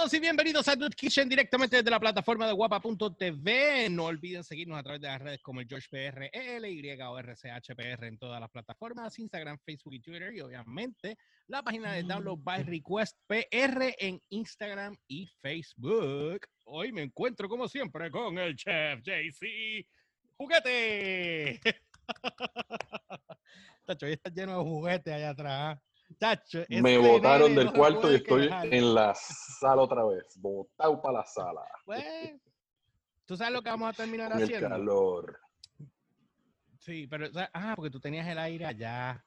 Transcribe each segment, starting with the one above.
todos y bienvenidos a Dude Kitchen directamente desde la plataforma de guapa.tv. No olviden seguirnos a través de las redes como el George PR, Y o RCHPR en todas las plataformas, Instagram, Facebook y Twitter. Y obviamente la página de Download by Request PR en Instagram y Facebook. Hoy me encuentro como siempre con el chef JC Juguete. Tacho, está lleno de juguetes allá atrás. Me botaron del cuarto y estoy en la sala otra vez. Botado para la sala. Pues, ¿tú sabes lo que vamos a terminar haciendo? El calor. Sí, pero, ah, porque tú tenías el aire allá.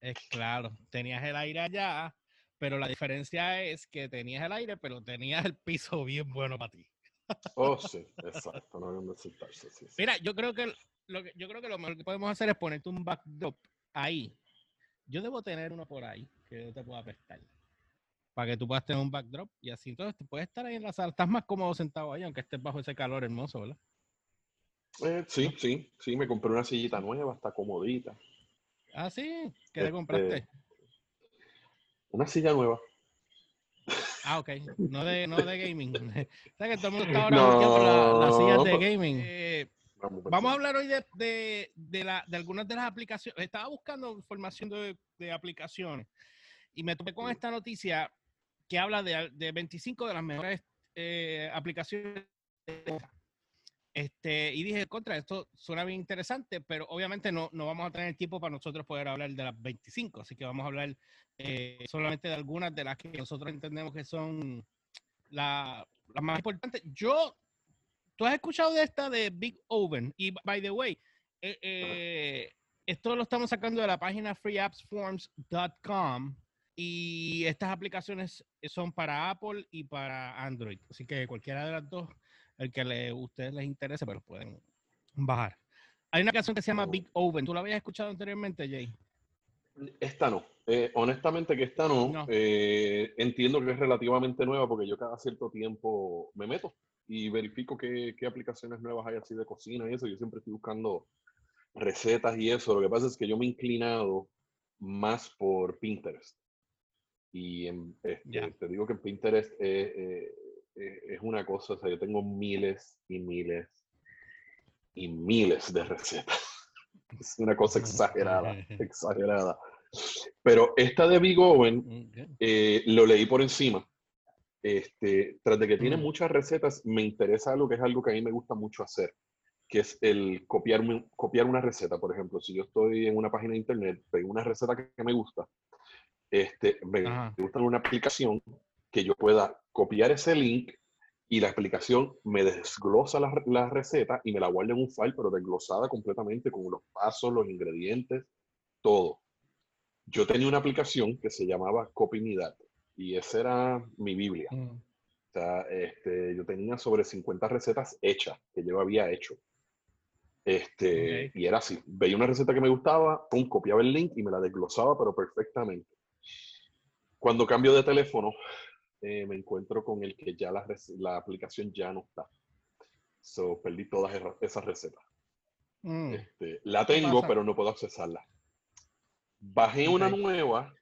Es claro, tenías el aire allá, pero la diferencia es que tenías el aire, pero tenías el piso bien bueno para ti. Oh, sí, exacto. No Mira, yo creo que lo que yo creo que lo mejor que podemos hacer es ponerte un backdrop ahí yo debo tener uno por ahí que yo te pueda prestar. Para que tú puedas tener un backdrop y así. Entonces, te puedes estar ahí en la sala. Estás más cómodo sentado ahí, aunque estés bajo ese calor hermoso, ¿verdad? Eh, sí, sí, sí. Me compré una sillita nueva, está comodita. Ah, sí. ¿Qué te compraste? Este, una silla nueva. Ah, ok. No de, no de gaming. ¿Sabes que todo el mundo está ahora no, las sillas de gaming? Eh, Vamos a hablar hoy de, algunas de las aplicaciones. Estaba buscando información de, aplicaciones y me topé con esta noticia que habla de, 25 de las mejores eh, aplicaciones. Este, y dije, contra, esto suena bien interesante, pero obviamente no, no vamos a tener tiempo para nosotros poder hablar de las 25, así que vamos a hablar eh, solamente de algunas de las que nosotros entendemos que son las más importantes. Yo ¿Tú has escuchado de esta de Big Oven? Y by the way, eh, eh, esto lo estamos sacando de la página freeappsforms.com y estas aplicaciones son para Apple y para Android. Así que cualquiera de las dos, el que le, a ustedes les interese, pero pues pueden bajar. Hay una aplicación que se llama Big Oven. ¿Tú la habías escuchado anteriormente, Jay? Esta no. Eh, honestamente que esta no. entiendo que es relativamente nueva porque yo cada cierto tiempo me meto y verifico qué, qué, aplicaciones nuevas hay así de cocina y eso. Yo siempre estoy buscando recetas y eso. Lo que pasa es que yo me he inclinado más por Pinterest. Y este, te digo que Pinterest es, es una cosa, o sea, yo tengo miles y miles y miles de recetas. Es una cosa exagerada, exagerada. Pero esta de Big Oven eh, lo leí por encima este, tras de que tiene muchas recetas, me interesa algo que es algo que a mí me gusta mucho hacer, que es el copiar, copiar una receta. Por ejemplo, si yo estoy en una página de internet, pego una receta que, me gusta, este, me, gusta una aplicación que yo pueda copiar ese link y la aplicación me desglosa la, la, receta y me la guarda en un file, pero desglosada completamente con los pasos, los ingredientes, todo. Yo tenía una aplicación que se llamaba Copinidad y esa era mi Biblia. Mm. O sea, este, yo tenía sobre 50 recetas hechas que yo había hecho. Este, Y era así, veía una receta que me gustaba, pum, copiaba el link y me la desglosaba, pero perfectamente. Cuando cambio de teléfono, eh, me encuentro con el que ya la, la, aplicación ya no está. So, perdí todas esas recetas. Mm. Este, la tengo, pero no puedo accesarla. Bajé una nueva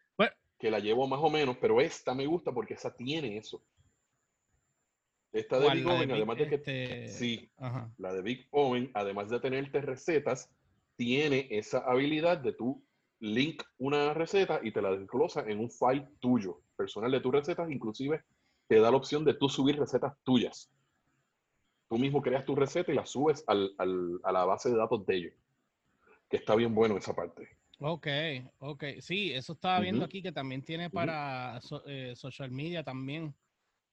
que la llevo más o menos, pero esta me gusta porque esa tiene eso. Esta de Big Oven, además de que. Este, sí, la de Big Oven, además de tenerte recetas, tiene esa habilidad de tú link una receta y te la desglosa en un file tuyo, personal de tus recetas, inclusive te da la opción de tú subir recetas tuyas. Tú mismo creas tu receta y la subes al, al, a la base de datos de ellos. Que está bien bueno esa parte. Ok, ok. Sí, eso estaba viendo aquí que también tiene para eh, social media también.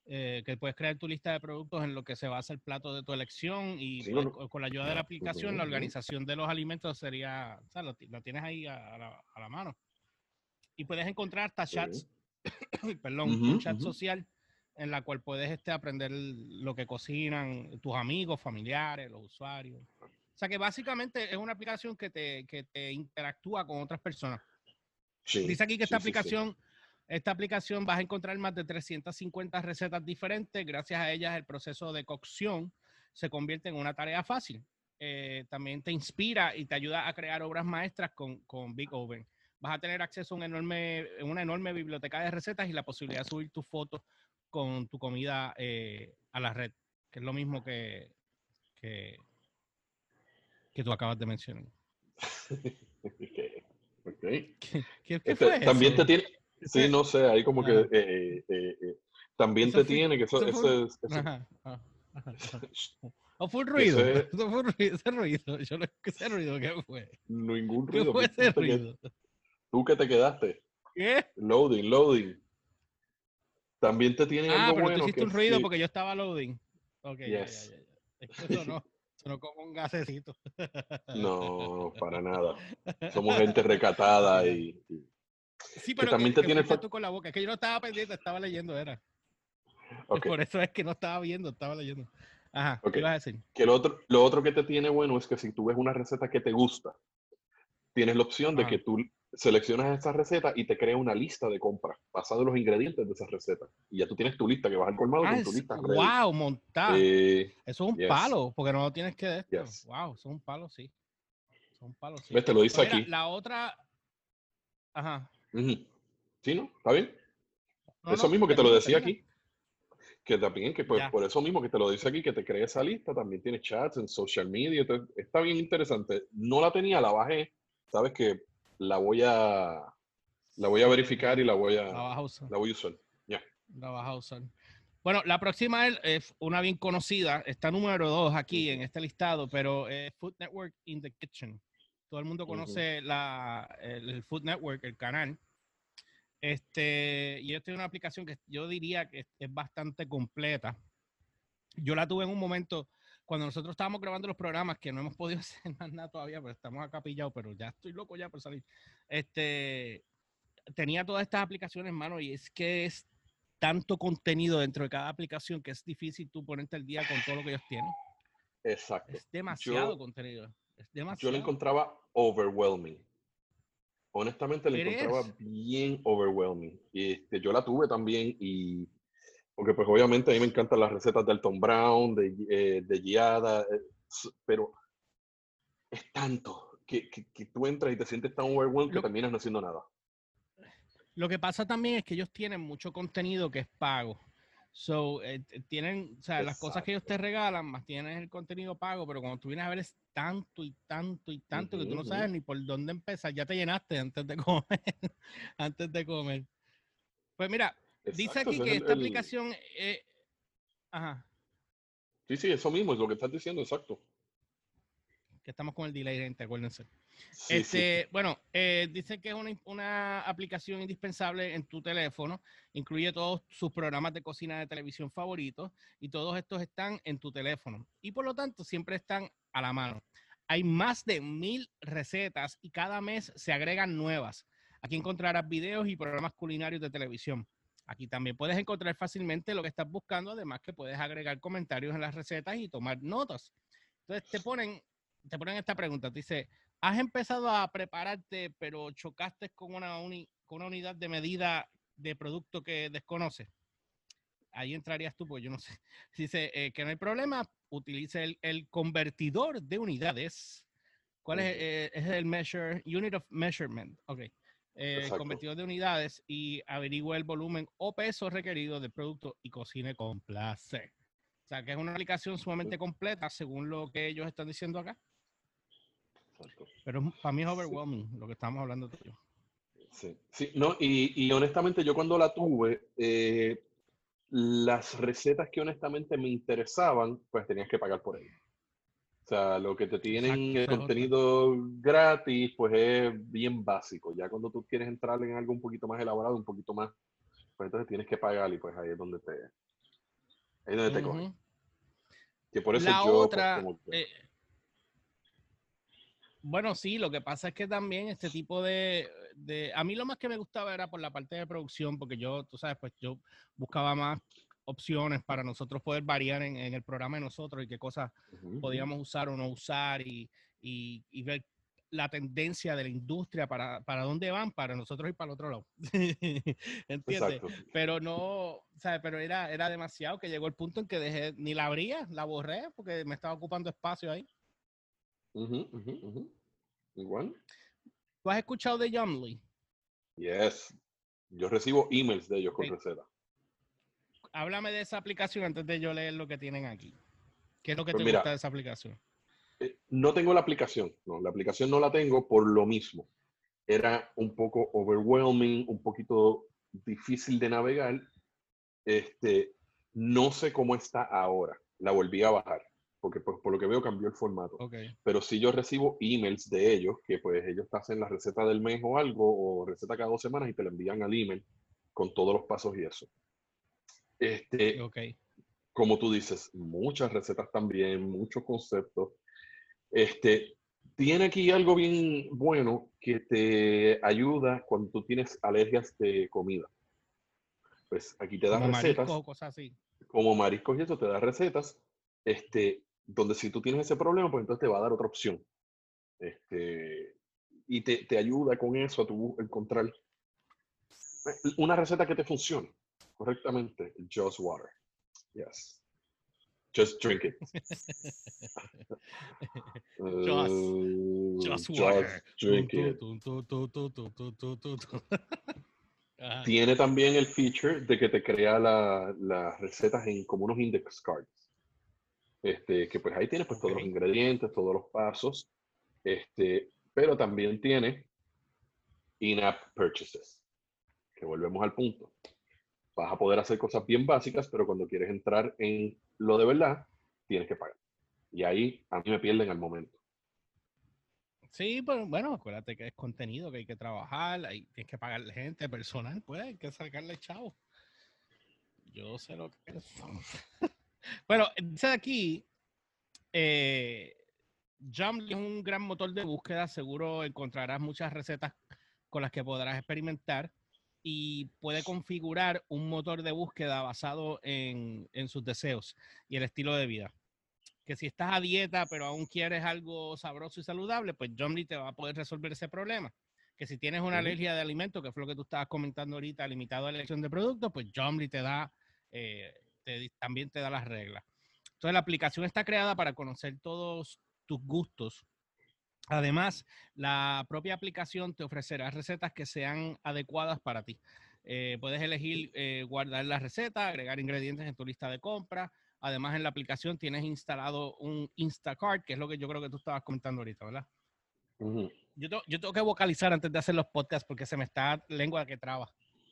Eh, que puedes crear tu lista de productos en lo que se basa el plato de tu elección y pues, con la ayuda de la aplicación la organización de los alimentos sería, o sea, lo, tienes ahí a, la, mano. Y puedes encontrar hasta chats, perdón, un chat social en la cual puedes este, aprender lo que cocinan tus amigos, familiares, los usuarios. O sea que básicamente es una aplicación que te, que te interactúa con otras personas. Dice aquí que esta aplicación, esta aplicación vas a encontrar más de 350 recetas diferentes. Gracias a ellas el proceso de cocción se convierte en una tarea fácil. Eh, también te inspira y te ayuda a crear obras maestras con, con Big Oven. Vas a tener acceso a una enorme, una enorme biblioteca de recetas y la posibilidad de subir tus fotos con tu comida eh, a la red, que es lo mismo que, que, tú acabas de mencionar. ¿Qué, este, fue también te tiene, sí, no sé, ahí como que eh, eh, también te tiene que eso, eso, es, ¿O fue un ruido? Ese, fue un ruido, ese ruido. Yo no ese ruido, ¿qué fue? Ningún ruido. ¿Qué fue ese ruido? ¿Tú que te quedaste? ¿Qué? Loading, loading. También te tiene ah, algo pero tú hiciste un ruido porque yo estaba loading. Ok, ya, ya, ya, que eso no, sonó como un gasecito. No, para nada. Somos gente recatada y... Sí, pero que también te tiene... tú con la boca. Es que yo no estaba pendiente, estaba leyendo, era. Por eso es que no estaba viendo, estaba leyendo. Ajá, ¿qué ibas a decir? Que lo otro, lo otro que te tiene bueno es que si tú ves una receta que te gusta, tienes la opción de que tú seleccionas esa receta y te crea una lista de compra basada en los ingredientes de esa receta. Y ya tú tienes tu lista que vas al colmado con ah, tu lista. ¡Wow! Montar. Eh, eso es un palo, porque no lo tienes que de ¡Wow! Eso es un palo, sí. Eso es un palo, sí. ¿Ves? Te lo dice aquí. La otra. Ajá. Sí, ¿no? ¿Está bien? eso mismo que te lo decía aquí que también, que pues, por eso mismo que te lo dice aquí, que te crea esa lista, también tiene chats en social media, está bien interesante. No la tenía, la bajé, sabes que la voy a la voy a verificar y la voy a, la, la voy a usar. Ya. La vas a usar. Bueno, la próxima es una bien conocida, está número dos aquí en este listado, pero es Food Network in the Kitchen. Todo el mundo conoce la, el Food Network, el canal. Este, y esta es una aplicación que yo diría que es bastante completa. Yo la tuve en un momento cuando nosotros estábamos grabando los programas, que no hemos podido hacer más nada todavía, pero estamos acá pillados, pero ya estoy loco ya por salir. Este, tenía todas estas aplicaciones, hermano, y es que es tanto contenido dentro de cada aplicación que es difícil tú ponerte al día con todo lo que ellos tienen. Exacto. Es demasiado contenido. Es demasiado. Yo lo encontraba overwhelming honestamente la encontraba bien overwhelming. Este, yo la tuve también y porque pues obviamente a mí me encantan las recetas de Elton Brown, de, eh, de Giada, eh, pero es tanto que, que, tú entras y te sientes tan overwhelmed que terminas no haciendo nada. Lo que pasa también es que ellos tienen mucho contenido que es pago. So, eh, tienen, o sea, las cosas que ellos te regalan, más tienes el contenido pago, pero cuando tú vienes a ver es tanto y tanto y tanto que tú no sabes ni por dónde empezar. Ya te llenaste antes de comer. antes de comer. Pues mira, dice aquí que esta aplicación. Eh, ajá. Sí, sí, eso mismo es lo que estás diciendo, exacto que estamos con el delay, gente, acuérdense. este, Bueno, eh, dice que es una, aplicación indispensable en tu teléfono, incluye todos sus programas de cocina de televisión favoritos y todos estos están en tu teléfono y por lo tanto siempre están a la mano. Hay más de mil recetas y cada mes se agregan nuevas. Aquí encontrarás videos y programas culinarios de televisión. Aquí también puedes encontrar fácilmente lo que estás buscando, además que puedes agregar comentarios en las recetas y tomar notas. Entonces te ponen te ponen esta pregunta, dice, ¿has empezado a prepararte pero chocaste con una, con una unidad de medida de producto que desconoces? Ahí entrarías tú, pues yo no sé. Dice eh, que no hay problema, utilice el, convertidor de unidades. ¿Cuál es, eh, es, el measure, unit of measurement? Ok. Eh, convertidor de unidades y averigüe el volumen o peso requerido del producto y cocine con placer. O sea, que es una aplicación sumamente completa según lo que ellos están diciendo acá. Pero para mí es overwhelming lo que estamos hablando tú Sí, sí, no, y, honestamente yo cuando la tuve, eh, las recetas que honestamente me interesaban, pues tenías que pagar por ellas. O sea, lo que te tienen el contenido gratis, pues es bien básico. Ya cuando tú quieres entrar en algo un poquito más elaborado, un poquito más, pues entonces tienes que pagar y pues ahí es donde te, ahí es donde te cogen. Que por eso la yo, pues, eh, bueno, sí, lo que pasa es que también este tipo de, A mí lo más que me gustaba era por la parte de producción, porque yo, tú sabes, pues yo buscaba más opciones para nosotros poder variar en, el programa de nosotros y qué cosas podíamos usar o no usar y, ver la tendencia de la industria para, para dónde van, para nosotros y para el otro lado. ¿Entiendes? Pero no, ¿sabes? Pero era, era demasiado que llegó el punto en que dejé, ni la abría, la borré porque me estaba ocupando espacio ahí. Igual. ¿Tú has escuchado de Yumly? Yes. Yo recibo emails de ellos con recetas. Háblame de esa aplicación antes de yo leer lo que tienen aquí. ¿Qué es lo que pues te gusta de esa aplicación? Eh, no tengo la aplicación, no, la aplicación no la tengo por lo mismo. Era un poco overwhelming, un poquito difícil de navegar. Este, no sé cómo está ahora. La volví a bajar, porque pues, por lo que veo cambió el formato. Pero si yo recibo emails de ellos, que pues ellos te hacen la receta del mes o algo, o receta cada dos semanas y te la envían al email con todos los pasos y eso. Este, Como tú dices, muchas recetas también, muchos conceptos. Este, tiene aquí algo bien bueno que te ayuda cuando tú tienes alergias de comida. Pues aquí te dan recetas. cosas así. Como mariscos y eso, te da recetas. Este, donde si tú tienes ese problema, pues entonces te va a dar otra opción. Este, y te, te ayuda con eso a tu encontrar eh, una receta que te funcione correctamente. Just water. Yes. Just drink it. just, water. drink it. Tiene también el feature de que te crea las recetas en como unos index cards. Este, que pues ahí tienes pues todos los ingredientes, todos los pasos. Este, pero también tiene in-app purchases. Que volvemos al punto vas a poder hacer cosas bien básicas, pero cuando quieres entrar en lo de verdad, tienes que pagar. Y ahí a mí me pierden al momento. Sí, pero bueno, acuérdate que es contenido que hay que trabajar, hay, tienes que pagarle gente, personal, pues hay que sacarle chavo. Yo sé lo que es. bueno, dice aquí, eh, es un gran motor de búsqueda, seguro encontrarás muchas recetas con las que podrás experimentar y puede configurar un motor de búsqueda basado en, sus deseos y el estilo de vida. Que si estás a dieta pero aún quieres algo sabroso y saludable, pues Jomly te va a poder resolver ese problema. Que si tienes una alergia de alimento, que fue lo que tú estabas comentando ahorita, limitado a la elección de productos, pues Jomly te da, eh, también te da las reglas. Entonces la aplicación está creada para conocer todos tus gustos Además, la propia aplicación te ofrecerá recetas que sean adecuadas para ti. Eh, puedes elegir eh, guardar la receta, agregar ingredientes en tu lista de compra. Además, en la aplicación tienes instalado un Instacart, que es lo que yo creo que tú estabas comentando ahorita, ¿verdad? yo, tengo que vocalizar antes de hacer los podcasts porque se me está lengua que traba.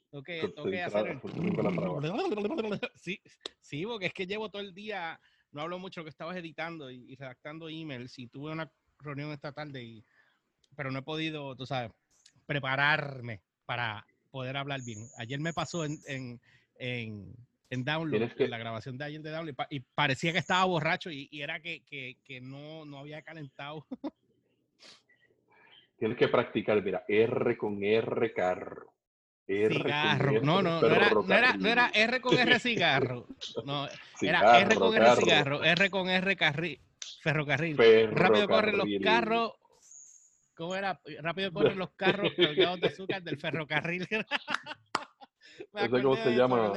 Tengo que, hacer sí, sí, porque es que llevo todo el día, no hablo mucho, que estabas editando y, y redactando emails y tuve una reunión esta tarde, y, pero no he podido, tú sabes, prepararme para poder hablar bien. Ayer me pasó en, en, en, en Download, en la grabación de ayer de Download, y, parecía que estaba borracho y, era que, que, que no, no había calentado. Tienes que practicar, mira, R con R carro. R cigarro. no, no, no era, no, era, no era, R con R cigarro. No, era R con R cigarro, R con R carril. Ferrocarril. Rápido corren los carros. ¿Cómo era? Rápido corren los carros cargados de azúcar del ferrocarril. cómo se llama?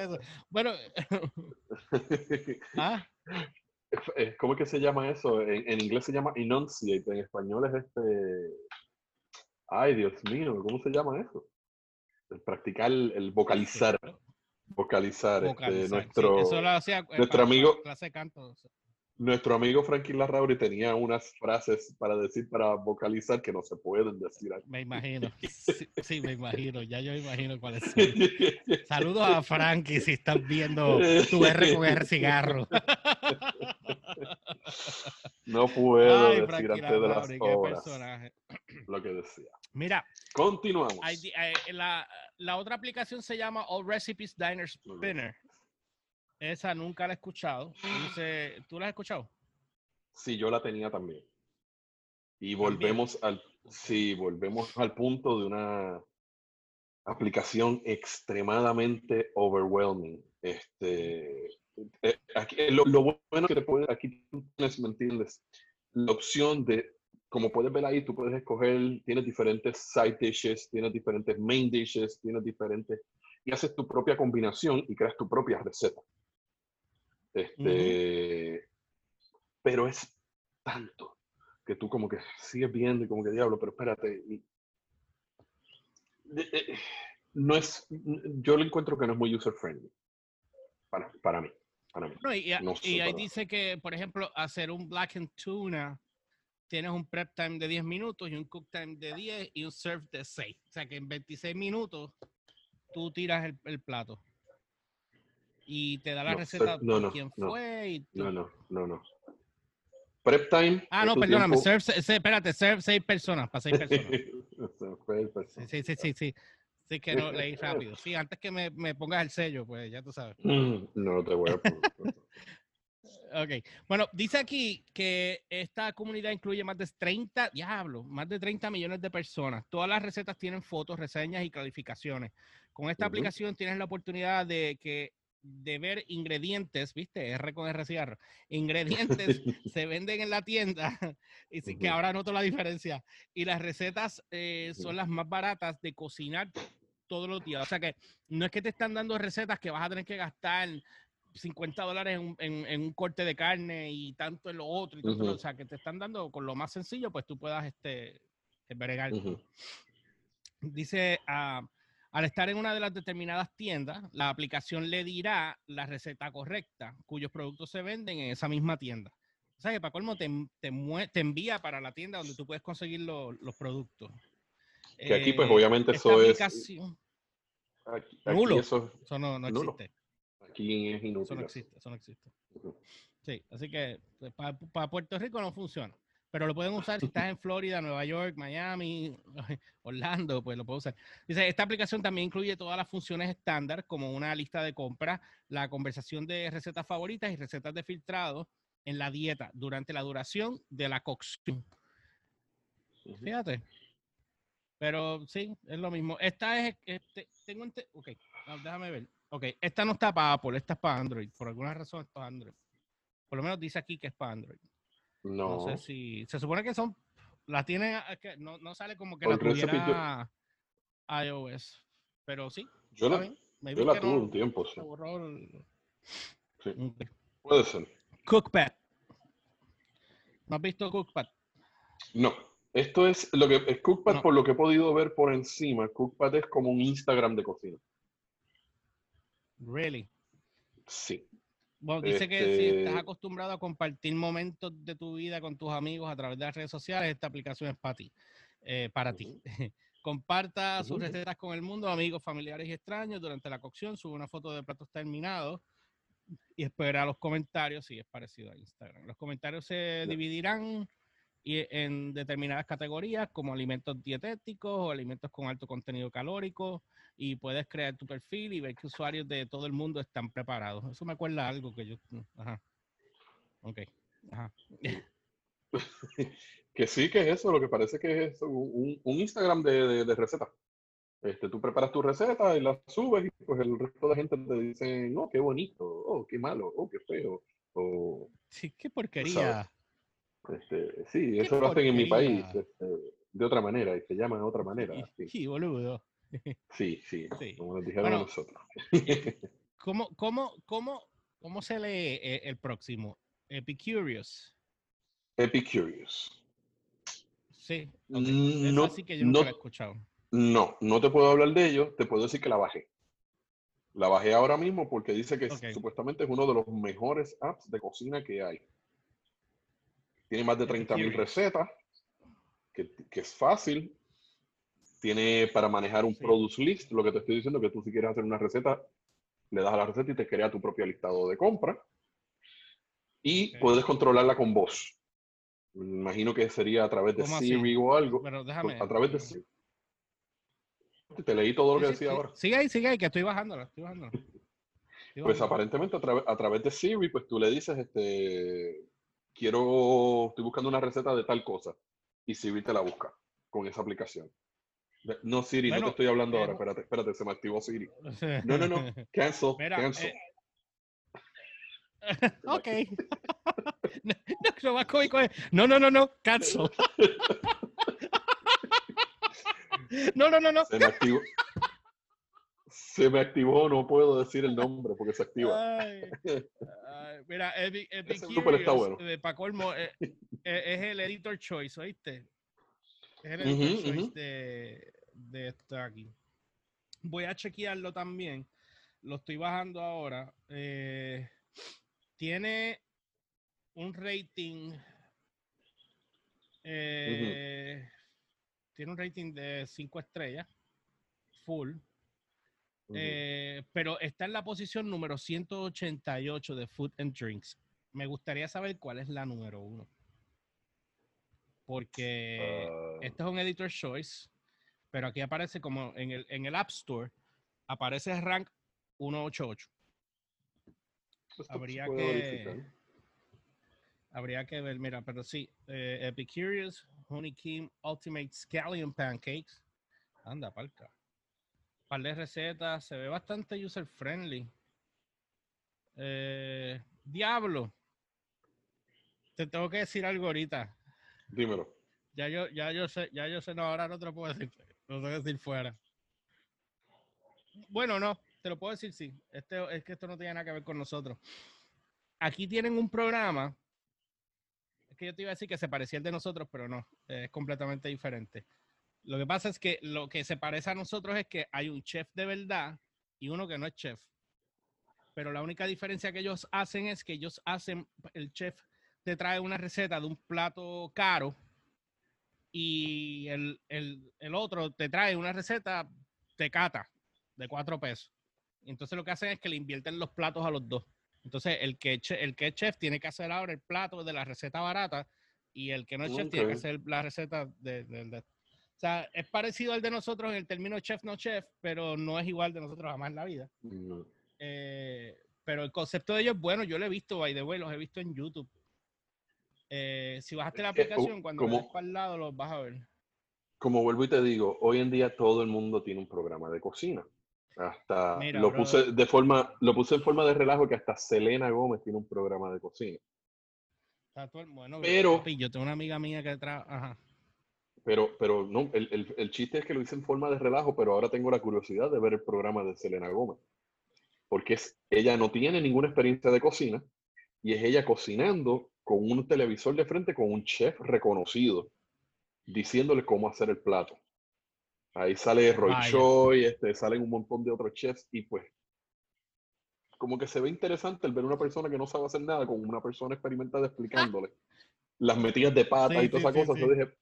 Bueno. ¿Ah? ¿Cómo es que se llama eso? En, inglés se llama enunciate, en español es este. Ay, Dios mío, ¿cómo se llama eso? El practicar, el vocalizar. Vocalizar, este, nuestro, eh, nuestro amigo. Clase de canto. Nuestro amigo Frankie Larrauri tenía unas frases para decir, para vocalizar que no se pueden decir. Me imagino. Sí, me imagino. Ya yo imagino cuáles son. Saludos a Frankie si estás viendo tu R con R cigarro. No puedo decir antes de las horas lo que decía. Mira. Continuamos. Eh, la, la, otra aplicación se llama All Recipes Diner Spinner. Esa nunca la he escuchado. ¿Tú la has escuchado? Sí, yo la tenía también. Y volvemos al, sí, volvemos al punto de una aplicación extremadamente overwhelming. Este, eh, aquí, lo, bueno que te puede, aquí tienes, ¿me entiendes? La opción de, como puedes ver ahí, tú puedes escoger, tienes diferentes side dishes, tienes diferentes main dishes, tienes diferentes, y haces tu propia combinación y creas tu propia receta. Este, Pero es tanto que tú como que sigues viendo y como que diablo, pero espérate. no es, yo lo encuentro que no es muy user friendly. para, mí. y, ahí dice que, por ejemplo, hacer un black and tuna, tienes un prep time de 10 minutos y un cook time de 10 y un serve de 6. O sea que en 26 minutos tú tiras el, plato. Y te da la receta de quién fue. Y no, no, no, no. Prep time. Ah, no, perdóname. Serve, espérate, serve 6 personas, para 6 personas. sí, sí, sí, sí. Sí, que no leí rápido. Sí, antes que me, me pongas el sello, pues ya tú sabes. Mm, no te voy a poner. ok. Bueno, dice aquí que esta comunidad incluye más de 30, diablo, más de 30 millones de personas. Todas las recetas tienen fotos, reseñas y calificaciones. Con esta aplicación tienes la oportunidad de que de ver ingredientes, ¿viste? R con R cigarro. Ingredientes se venden en la tienda y sí que ahora noto la diferencia. Y las recetas eh, son las más baratas de cocinar todos los días. O sea que no es que te están dando recetas que vas a tener que gastar 50 dólares en, un corte de carne y tanto en lo otro. Y O sea que te están dando con lo más sencillo, pues tú puedas este, bregar. Dice... Uh, al estar en una de las determinadas tiendas, la aplicación le dirá la receta correcta, cuyos productos se venden en esa misma tienda. O sea que para colmo te, te, envía para la tienda donde tú puedes conseguir los productos. Que aquí, pues, obviamente, eso es. Aquí, nulo. Eso, no, no existe. Aquí es inútil. Eso no existe. Eso no existe. Sí, así que pues, para Puerto Rico no funciona pero lo pueden usar si estás en Florida, Nueva York, Miami, Orlando, pues lo puedes usar. Dice, esta aplicación también incluye todas las funciones estándar, como una lista de compras, la conversación de recetas favoritas y recetas de filtrado en la dieta durante la duración de la cocción. Fíjate. Pero sí, es lo mismo. Esta es, este, tengo, ok, déjame ver. Ok, esta no está para Apple, esta es para Android. Por alguna razón esto es Android. Por lo menos dice aquí que es para Android. No. sé si. Se supone que son. La tiene. No, no sale como que la tuviera iOS. Pero sí. Yo la, yo la tuve un tiempo, sí. sí. Puede ser. Cookpad. ¿No has visto Cookpad? No. Esto es lo que es Cookpad, por lo que he podido ver por encima. Cookpad es como un Instagram de cocina. Really? Sí. Bueno, dice que si estás este acostumbrado a compartir momentos de tu vida con tus amigos a través de las redes sociales, esta aplicación es para ti. Eh, para ti. Comparta sus recetas con el mundo, amigos, familiares y extraños durante la cocción. Sube una foto de platos terminados y espera los comentarios si es parecido a Instagram. Los comentarios se dividirán en determinadas categorías como alimentos dietéticos o alimentos con alto contenido calórico, y puedes crear tu perfil y ver que usuarios de todo el mundo están preparados. Eso me acuerda algo que yo... Ajá. Ok. Ajá. que sí, que es eso, lo que parece que es un, Instagram de, de, recetas. Este, tú preparas tu receta y la subes y pues el resto de la gente te dice, no, oh, qué bonito, oh, qué malo, oh, qué feo. O, sí, qué porquería. Este, sí, eso lo hacen en mi país este, de otra manera y se llama de otra manera. Sí, boludo. Sí, sí, como nos dijeron a nosotros. ¿cómo, cómo, cómo, cómo se lee eh, el próximo? Epicurious. Epicurious. Sí, mm, no, así que yo nunca lo he escuchado. No, no te puedo hablar de ello, te puedo decir que la bajé. La bajé ahora mismo porque dice que supuestamente es uno de los mejores apps de cocina que hay. Tiene más de 30.000 recetas, que, que, es fácil, tiene para manejar un produce list, lo que te estoy diciendo, que tú si quieres hacer una receta, le das a la receta y te crea tu propio listado de compra. Y puedes controlarla con voz. Me imagino que sería a través de Siri o algo. Pero déjame. A través de Siri. Te leí todo lo que decía ahora. Sigue ahí, sigue ahí, que estoy bajándola, estoy bajándola. pues aparentemente a, a, través de Siri, pues tú le dices, este, quiero, estoy buscando una receta de tal cosa. Y Siri te la busca con esa aplicación. No, Siri, no te estoy hablando ahora. Espérate, espérate, se me activó Siri. No, no, no. Cancel. cancel. Eh, ok. no, lo más cómico es. No, no, no, no. Cancel. no, no, no, no. Se me activó. Se me activó, no puedo decir el nombre porque se activa. Ay, mira, Epic, Epic está bueno. de Pacolmo eh, eh, es el editor choice, ¿oíste? Es el de, de esto aquí. Voy a chequearlo también. lo estoy bajando ahora. Eh, tiene un rating. Eh, tiene un rating de 5 estrellas, full. Eh, pero está en la posición número 188 de Food and Drinks. Me gustaría saber cuál es la número uno. Porque uh, este es un editor choice, pero aquí aparece como en el, en el App Store, aparece rank 188. Habría que, habría que ver, mira, pero sí, eh, Epicurious, Honey King, Ultimate Scallion Pancakes. Anda, palca. Par de recetas, se ve bastante user friendly. Eh, Diablo. Te tengo que decir algo ahorita. Dímelo. Ya yo, ya yo sé, ya yo sé, no, ahora no te lo puedo decir, lo tengo que decir fuera. Bueno, no, te lo puedo decir sí. Este, es que esto no tiene nada que ver con nosotros. Aquí tienen un programa. Es que yo te iba a decir que se parecía al de nosotros, pero no, es completamente diferente. Lo que pasa es que lo que se parece a nosotros es que hay un chef de verdad y uno que no es chef. Pero la única diferencia que ellos hacen es que ellos hacen, el chef te trae una receta de un plato caro y el, el otro te trae una receta de cata de cuatro pesos. Entonces lo que hacen es que le invierten los platos a los dos. Entonces el que, el que es chef tiene que hacer ahora el plato de la receta barata y el que no es chef tiene que hacer la receta de, O sea, es parecido al de nosotros en el término chef no chef, pero no es igual de nosotros jamás en la vida. Eh, pero el concepto de ellos es bueno, yo lo he visto, by the way, los he visto en YouTube. Eh, si bajaste la aplicación, cuando como, para el lado los vas a ver. Como vuelvo y te digo, hoy en día todo el mundo tiene un programa de cocina. Hasta lo puse de forma, lo puse en forma de relajo que hasta Selena Gómez tiene un programa de cocina. Bueno, pero yo tengo una amiga mía que trabaja. Pero, pero no, el, el, el, chiste es que lo hice en forma de relajo, pero ahora tengo la curiosidad de ver el programa de Selena Gómez. Porque es, ella no tiene ninguna experiencia de cocina y es ella cocinando con un televisor de frente con un chef reconocido, diciéndole cómo hacer el plato. Ahí sale Roy Choi, este, salen un montón de otros chefs y pues como que se ve interesante el ver una persona que no sabe hacer nada con una persona experimentada explicándole las metidas de pata y todas esas cosas. Yo dije,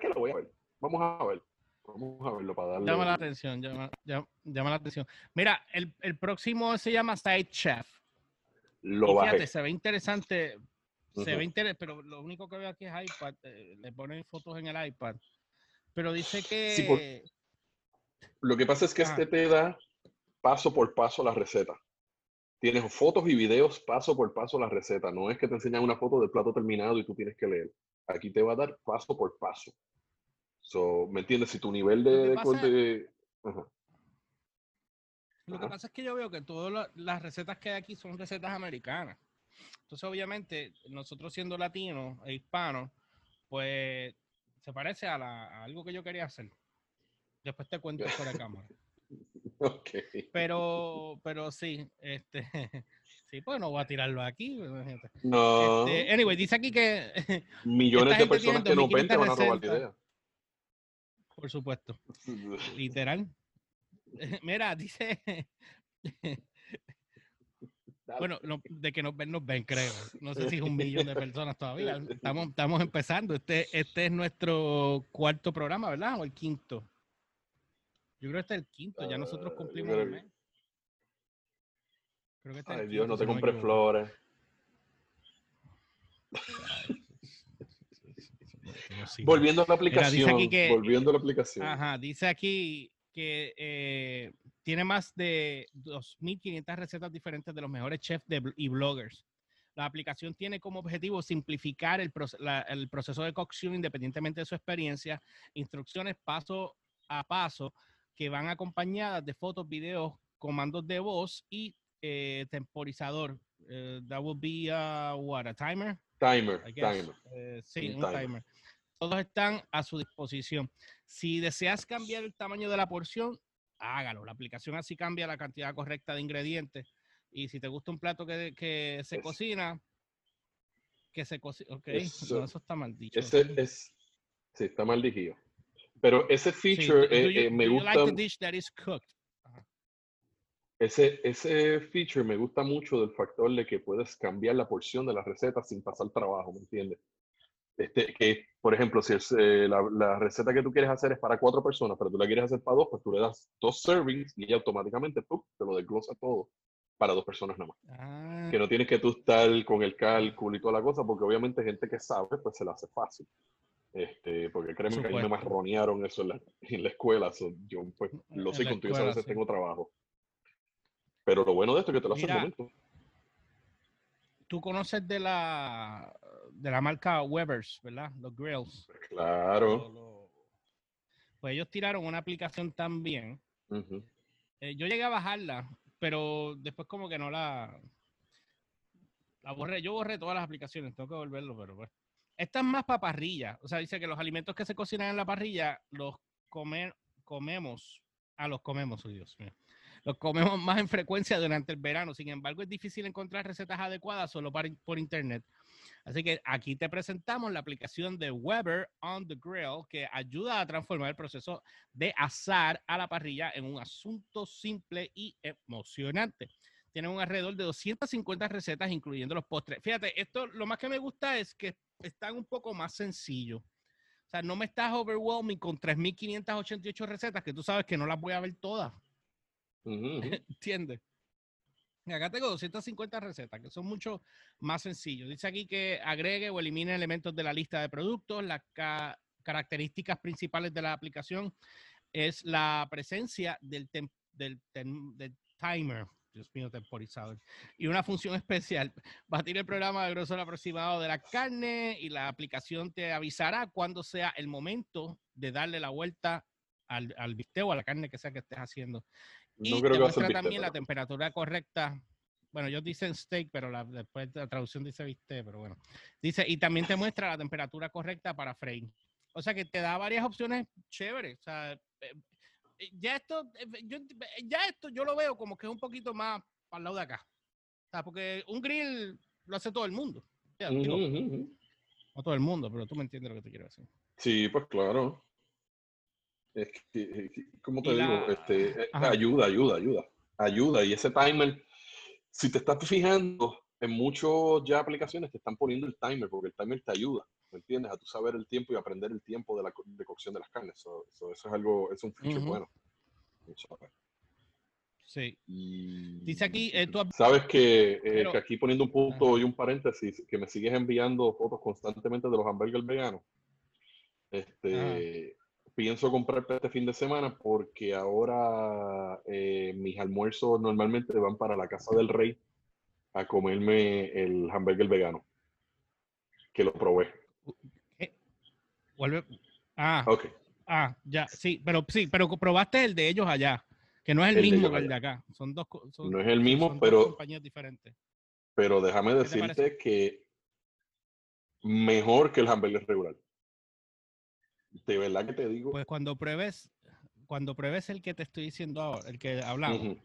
¿qué lo voy a ver? Vamos a ver. Vamos a verlo para darle. Llama la atención, llama, llama, la atención. Mira, el, el, próximo se llama Side Chef. Lo y fíjate, se ve interesante. Se ve interesante, pero lo único que veo aquí es iPad. Eh, le ponen fotos en el iPad. Pero dice que... Lo que pasa es que este te da paso por paso la receta. Tienes fotos y videos paso por paso la receta. No es que te enseñan una foto del plato terminado y tú tienes que leer. Aquí te va a dar paso por paso. So, ¿Me entiendes? Si tu nivel de... Lo que pasa es que yo veo que todas las recetas que hay aquí son recetas americanas. Entonces, obviamente, nosotros siendo latinos e hispanos, pues se parece a, algo que yo quería hacer. Después te cuento fuera de cámara. ok. Pero, pero sí, este, sí, pues no voy a tirarlo aquí. No. Este, anyway, dice aquí que millones de personas que no ven te van a robar la idea. Por supuesto. Literal. Mira, dice bueno, de que nos ven, nos ven, creo. No sé si es un millón de personas todavía. Estamos, estamos empezando. Este, este es nuestro cuarto programa, ¿verdad? O el quinto. Yo creo que este es el quinto. Ya nosotros cumplimos el mes. Creo que este Ay, Dios, no te compres flores. volviendo a la aplicación. volviendo a la aplicación. Ajá, dice aquí que eh, tiene más de 2.500 recetas diferentes de los mejores chefs y bloggers. La aplicación tiene como objetivo simplificar el, proceso de cocción independientemente de su experiencia, instrucciones paso a paso que van acompañadas de fotos, videos, comandos de voz y eh, temporizador. Eh, that would be a, what, a timer? Timer, timer. Eh, sí, un, timer. Todos están a su disposición. Si deseas cambiar el tamaño de la porción, hágalo. La aplicación así cambia la cantidad correcta de ingredientes. Y si te gusta un plato que, que se cocina, que se cocina. Ok, eso, está mal dicho. Ese es, sí, está mal dicho. Pero ese feature eh, eh, me gusta. Like dish that is cooked. Ese, ese feature me gusta mucho del factor de que puedes cambiar la porción de la receta sin pasar trabajo, ¿me entiendes? Este, que, por ejemplo, si es, eh, la, receta que tú quieres hacer es para cuatro personas, pero tú la quieres hacer para dos, pues tú le das dos servings y automáticamente tú te lo desglosa todo para dos personas nada más. Ah. Que no tienes que tú estar con el cálculo y toda la cosa, porque obviamente gente que sabe, pues se la hace fácil. Este, porque créeme que a mí me marronearon eso en la, en la escuela. yo pues lo sé contigo, a veces tengo trabajo. Pero lo bueno de esto es que te lo hace el momento. Tú conoces de la de la marca Weber's, ¿verdad? Los grills. Claro. pues ellos tiraron una aplicación también. Eh, yo llegué a bajarla, pero después como que no la... La borré. Yo borré todas las aplicaciones, tengo que volverlo, pero pues. Esta es más para parrilla. O sea, dice que los alimentos que se cocinan en la parrilla los comer, comemos. Ah, los comemos, oh Dios mío. Los comemos más en frecuencia durante el verano. Sin embargo, es difícil encontrar recetas adecuadas solo para, por internet. Así que aquí te presentamos la aplicación de Weber on the Grill que ayuda a transformar el proceso de asar a la parrilla en un asunto simple y emocionante. Tiene un alrededor de 250 recetas, incluyendo los postres. Fíjate, esto lo más que me gusta es que están un poco más sencillos. O sea, no me estás overwhelming con 3.588 recetas que tú sabes que no las voy a ver todas. ¿Entiendes? Acá tengo 250 recetas que son mucho más sencillos. Dice aquí que agregue o elimine elementos de la lista de productos. Las características principales de la aplicación es la presencia del, del, timer. Dios mío, temporizado. Y una función especial. Batir el programa de grosor aproximado de la carne y la aplicación te avisará cuando sea el momento de darle la vuelta al, al bistec o a la carne que sea que estés haciendo. Y te muestra también la temperatura correcta. Bueno, ellos dicen steak, pero la, después la traducción dice bistec, pero bueno. Dice, y también te muestra la temperatura correcta para freír. O sea que te da varias opciones chéveres. O sea, eh, eh, ya esto, eh, yo, ya esto yo lo veo como que es un poquito más para el lado de acá. O sea, porque un grill lo hace todo el mundo. No todo el mundo, pero tú me entiendes lo que te quiero decir. Sí, pues claro. Es que, como te digo, este, eh, ayuda, ayuda, ayuda. Ayuda. Y ese timer, si te estás fijando, en muchas ya aplicaciones te están poniendo el timer, porque el timer te ayuda, ¿me entiendes? A tú saber el tiempo y aprender el tiempo de la de cocción de las carnes. eso es algo, es un feature bueno. Sí. Dice aquí, eh, sabes que, eh, que, aquí poniendo un punto y un paréntesis, que me sigues enviando fotos constantemente de los hamburgues veganos. Este, pienso comprarte este fin de semana porque ahora eh, mis almuerzos normalmente van para la casa del rey a comerme el hamburger vegano. Que lo probé. Vuelve. Ah. Ok. Ah, ya, sí, pero sí, pero probaste el de ellos allá, que no es el, mismo que el de acá. Son dos No es el mismo, pero. compañías diferentes. Pero déjame decirte que mejor que el hamburger regular. De verdad que te digo. Pues cuando pruebes, cuando pruebes el que te estoy diciendo ahora, el que hablamos,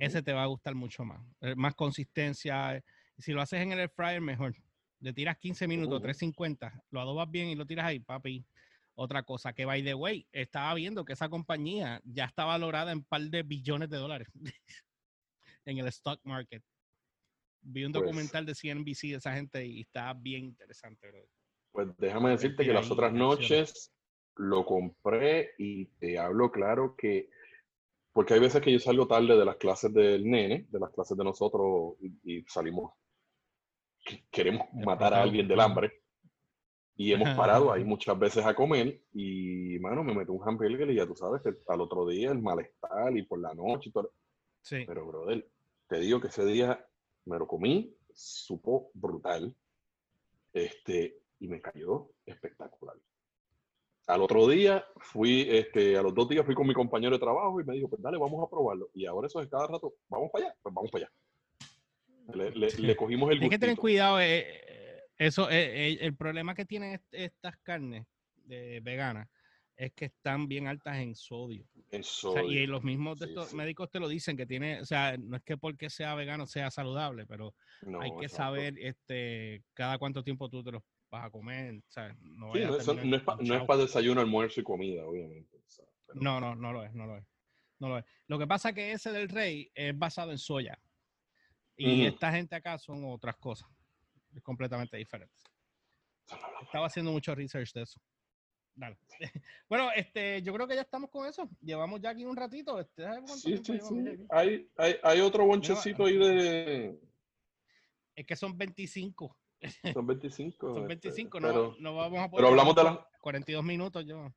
ese te va a gustar mucho más. Eh, más consistencia. Si lo haces en el air fryer, mejor. Le tiras 15 minutos, 350, lo adobas bien y lo tiras ahí, papi. Otra cosa que, by the way, estaba viendo que esa compañía ya está valorada en un par de billones de dólares en el stock market. Vi un pues documental de CNBC de esa gente y está bien interesante, bro. Pues déjame decirte que las otras noches lo compré y te hablo claro que, porque hay veces que yo salgo tarde de las clases del nene, de las clases de nosotros y, salimos, queremos matar a alguien del hambre y hemos parado ahí muchas veces a comer y, mano, me meto un hamburger y ya tú sabes que al otro día el malestar y por la noche y todo. Sí. Pero, brother, te digo que ese día me lo comí, supo brutal. Este, y me cayó espectacular. Al otro día fui, este, a los dos días fui con mi compañero de trabajo y me dijo, pues dale, vamos a probarlo. Y ahora eso es cada rato, vamos para allá, pues vamos para allá. Le, cogimos el Hay que tener cuidado, eh, eh, eso, eh, el problema que tienen estas carnes de veganas es que están bien altas en sodio. En sodio. y los mismos estos médicos te lo dicen que tiene, o sea, no es que porque sea vegano sea saludable, pero hay que saber este cada cuánto tiempo tú te los vas a comer. No, no, es, para desayuno, almuerzo y comida, obviamente. no, no, no lo es, no lo es. No lo es. Lo que pasa es que ese del rey es basado en soya. Y esta gente acá son otras cosas. Es completamente diferente. Estaba haciendo mucho research de eso. Dale. Bueno, este, yo creo que ya estamos con eso. Llevamos ya aquí un ratito. Este, sí, sí, sí. Hay, hay, hay, otro bonchecito ahí de. Es que son 25. Son 25. son 25, este, no, no vamos a poder. Pero hablamos de las. 42 minutos yo.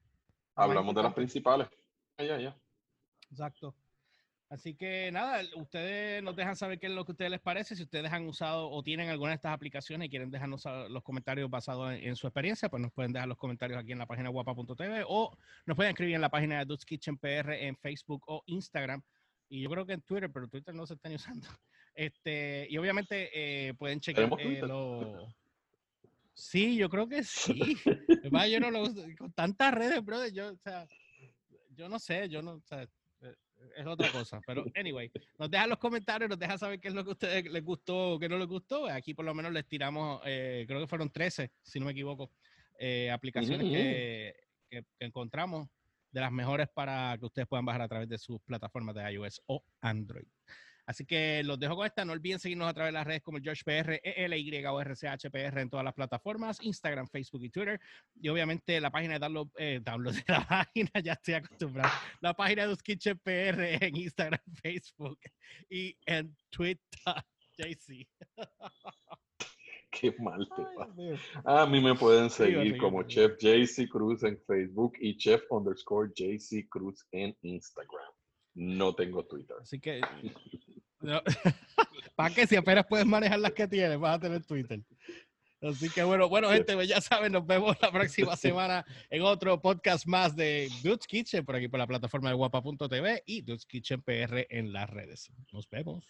Hablamos de las principales. Ya, ya. Exacto. Así que nada, ustedes nos dejan saber qué es lo que a ustedes les parece. Si ustedes han usado o tienen alguna de estas aplicaciones y quieren dejarnos los comentarios basados en, su experiencia, pues nos pueden dejar los comentarios aquí en la página guapa.tv o nos pueden escribir en la página de Dudes Kitchen PR en Facebook o Instagram. Y yo creo que en Twitter, pero Twitter no se está usando. Este, y obviamente eh, pueden checar eh, lo... Sí, yo creo que sí. yo no lo uso. Con tantas redes, brother, yo, o sea, yo no sé, yo no, o sea, es otra cosa. Pero, anyway, nos dejan los comentarios, nos dejan saber qué es lo que a ustedes les gustó o qué no les gustó. Aquí por lo menos les tiramos, eh, creo que fueron 13, si no me equivoco, eh, aplicaciones que, que, encontramos de las mejores para que ustedes puedan bajar a través de sus plataformas de iOS o Android. Así que los dejo con esta. No olviden seguirnos a través de las redes como el PR, ELY o RCHPR en todas las plataformas, Instagram, Facebook y Twitter. Y obviamente la página de download, eh, download de la página, ya estoy acostumbrado. La página de Kitchen PR en Instagram, Facebook y en Twitter, JC. Qué mal te va. A mí me pueden seguir como Chef JC Cruz en Facebook y Chef underscore JC Cruz en Instagram. No tengo Twitter. Así que ¿Para qué? Si apenas puedes manejar las que tienes, vas a tener Twitter. Así que bueno, bueno, gente, pues ya saben, nos vemos la próxima semana en otro podcast más de Dudes Kitchen, por aquí por la plataforma de guapa.tv y Dudes Kitchen PR en las redes. Nos vemos.